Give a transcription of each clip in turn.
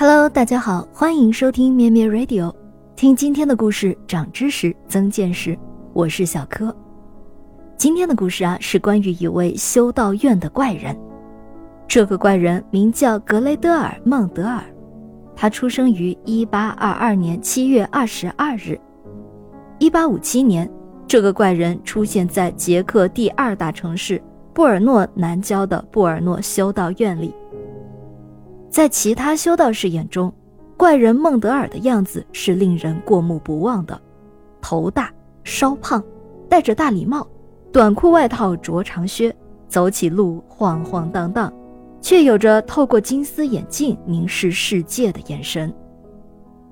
Hello，大家好，欢迎收听咩咩 Radio，听今天的故事，长知识，增见识。我是小柯。今天的故事啊，是关于一位修道院的怪人。这个怪人名叫格雷德尔·孟德尔，他出生于1822年7月22日。1857年，这个怪人出现在捷克第二大城市布尔诺南郊的布尔诺修道院里。在其他修道士眼中，怪人孟德尔的样子是令人过目不忘的：头大、稍胖，戴着大礼帽，短裤外套着长靴，走起路晃晃荡荡，却有着透过金丝眼镜凝视世界的眼神。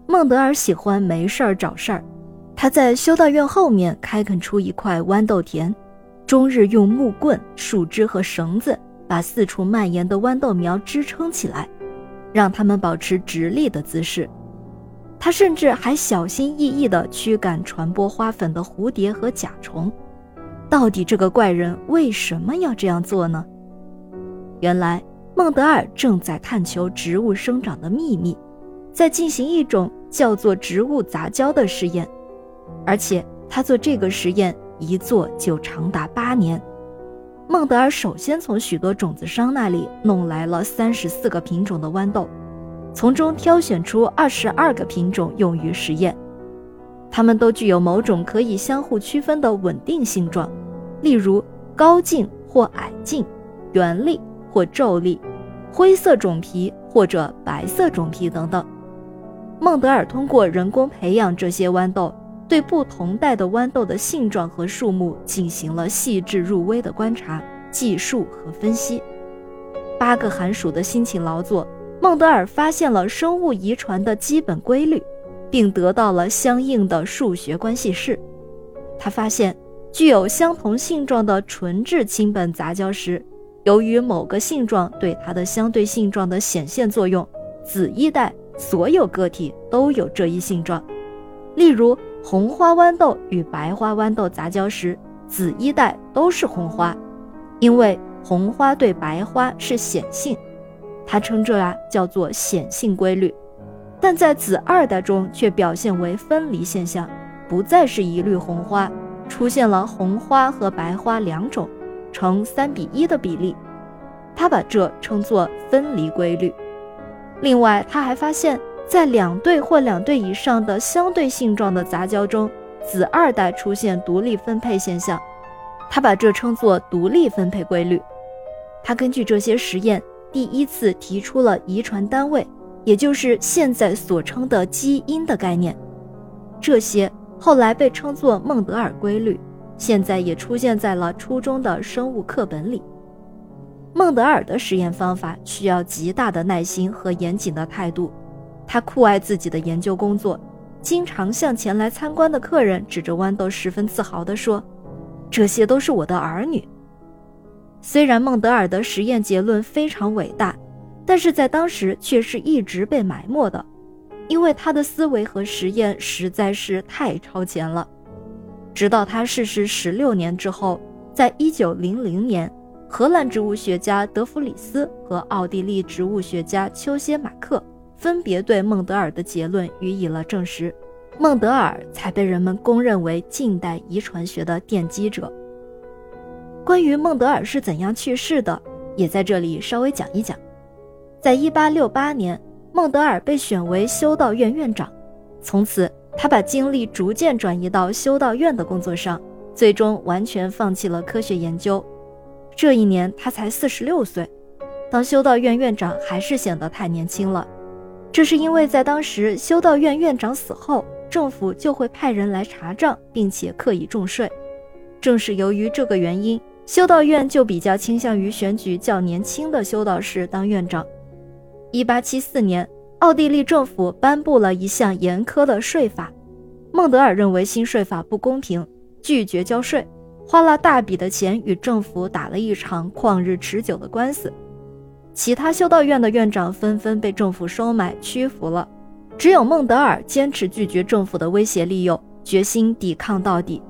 孟德尔喜欢没事儿找事儿，他在修道院后面开垦出一块豌豆田，终日用木棍、树枝和绳子把四处蔓延的豌豆苗支撑起来。让他们保持直立的姿势。他甚至还小心翼翼地驱赶传播花粉的蝴蝶和甲虫。到底这个怪人为什么要这样做呢？原来孟德尔正在探求植物生长的秘密，在进行一种叫做植物杂交的实验，而且他做这个实验一做就长达八年。孟德尔首先从许多种子商那里弄来了三十四个品种的豌豆，从中挑选出二十二个品种用于实验。它们都具有某种可以相互区分的稳定性状，例如高茎或矮茎、圆粒或皱粒、灰色种皮或者白色种皮等等。孟德尔通过人工培养这些豌豆。对不同代的豌豆的性状和数目进行了细致入微的观察、计数和分析。八个寒暑的辛勤劳作，孟德尔发现了生物遗传的基本规律，并得到了相应的数学关系式。他发现，具有相同性状的纯质亲本杂交时，由于某个性状对它的相对性状的显现作用，子一代所有个体都有这一性状。例如。红花豌豆与白花豌豆杂交时，子一代都是红花，因为红花对白花是显性，他称这啊叫做显性规律。但在子二代中却表现为分离现象，不再是一律红花，出现了红花和白花两种，呈三比一的比例，他把这称作分离规律。另外，他还发现。在两对或两对以上的相对性状的杂交中，子二代出现独立分配现象，他把这称作独立分配规律。他根据这些实验，第一次提出了遗传单位，也就是现在所称的基因的概念。这些后来被称作孟德尔规律，现在也出现在了初中的生物课本里。孟德尔的实验方法需要极大的耐心和严谨的态度。他酷爱自己的研究工作，经常向前来参观的客人指着豌豆，十分自豪地说：“这些都是我的儿女。”虽然孟德尔的实验结论非常伟大，但是在当时却是一直被埋没的，因为他的思维和实验实在是太超前了。直到他逝世十六年之后，在一九零零年，荷兰植物学家德弗里斯和奥地利植物学家丘歇马克。分别对孟德尔的结论予以了证实，孟德尔才被人们公认为近代遗传学的奠基者。关于孟德尔是怎样去世的，也在这里稍微讲一讲。在1868年，孟德尔被选为修道院院长，从此他把精力逐渐转移到修道院的工作上，最终完全放弃了科学研究。这一年他才46岁，当修道院院长还是显得太年轻了。这是因为在当时修道院院长死后，政府就会派人来查账，并且刻意重税。正是由于这个原因，修道院就比较倾向于选举较年轻的修道士当院长。1874年，奥地利政府颁布了一项严苛的税法，孟德尔认为新税法不公平，拒绝交税，花了大笔的钱与政府打了一场旷日持久的官司。其他修道院的院长纷纷被政府收买屈服了，只有孟德尔坚持拒绝政府的威胁利诱，决心抵抗到底。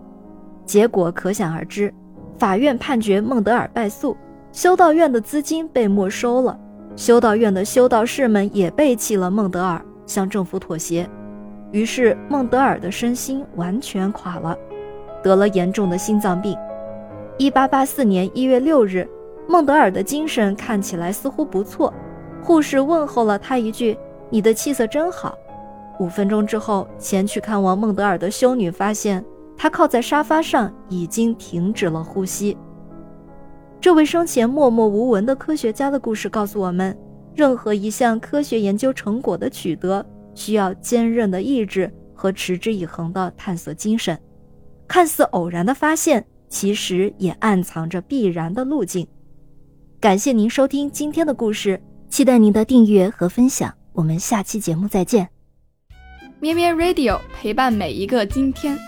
结果可想而知，法院判决孟德尔败诉，修道院的资金被没收了，修道院的修道士们也背弃了孟德尔，向政府妥协。于是孟德尔的身心完全垮了，得了严重的心脏病。一八八四年一月六日，孟德尔的精神看起来似乎不错，护士问候了他一句：“你的气色真好。”五分钟之后，前去看望孟德尔的修女发现他靠在沙发上，已经停止了呼吸。这位生前默默无闻的科学家的故事告诉我们：任何一项科学研究成果的取得，需要坚韧的意志和持之以恒的探索精神。看似偶然的发现。其实也暗藏着必然的路径。感谢您收听今天的故事，期待您的订阅和分享。我们下期节目再见。咩咩 Radio 陪伴每一个今天。